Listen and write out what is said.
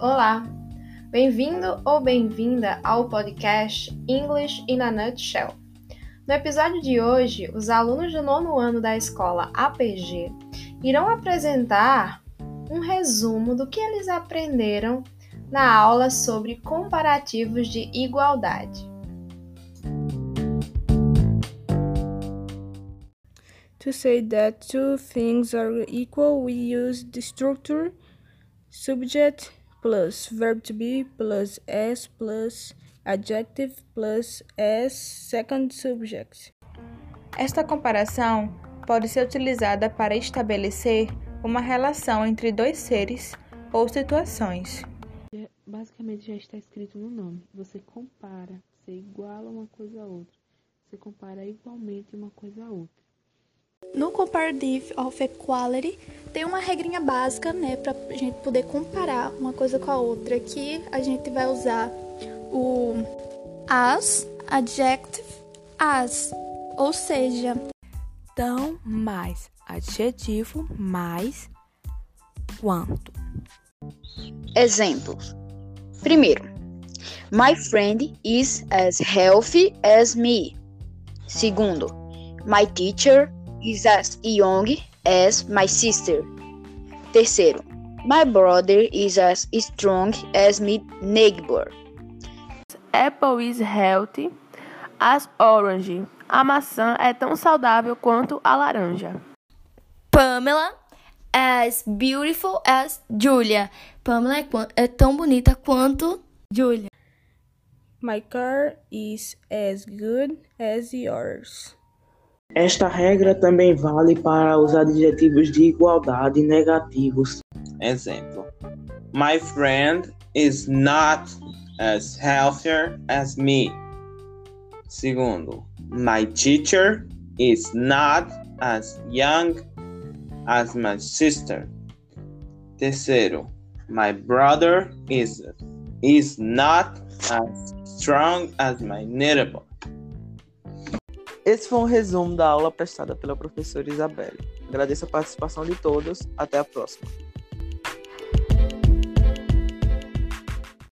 Olá! Bem-vindo ou bem-vinda ao podcast English in a Nutshell. No episódio de hoje, os alunos do nono ano da escola APG irão apresentar um resumo do que eles aprenderam na aula sobre comparativos de igualdade. To say that two things are equal, we use the structure subject plus verb to be plus s plus adjective plus s second subject. Esta comparação pode ser utilizada para estabelecer uma relação entre dois seres ou situações. Basicamente já está escrito no nome. Você compara, você iguala uma coisa a outra. Você compara igualmente uma coisa a outra. No comparative of equality, tem uma regrinha básica, né, para a gente poder comparar uma coisa com a outra. Aqui a gente vai usar o as, adjective, as, ou seja, tão mais adjetivo mais quanto. Exemplos. Primeiro, my friend is as healthy as me. Segundo, my teacher is as young as my sister. Terceiro, my brother is as strong as my neighbor. Apple is healthy as orange. A maçã é tão saudável quanto a laranja. Pamela as beautiful as Julia. Pamela é, é tão bonita quanto Julia. My car is as good as yours. Esta regra também vale para os adjetivos de igualdade negativos. Exemplo: My friend is not as healthier as me. Segundo, my teacher is not as young as my sister. Terceiro, my brother is is not as strong as my neighbor. Esse foi um resumo da aula prestada pela professora Isabelle. Agradeço a participação de todos. Até a próxima.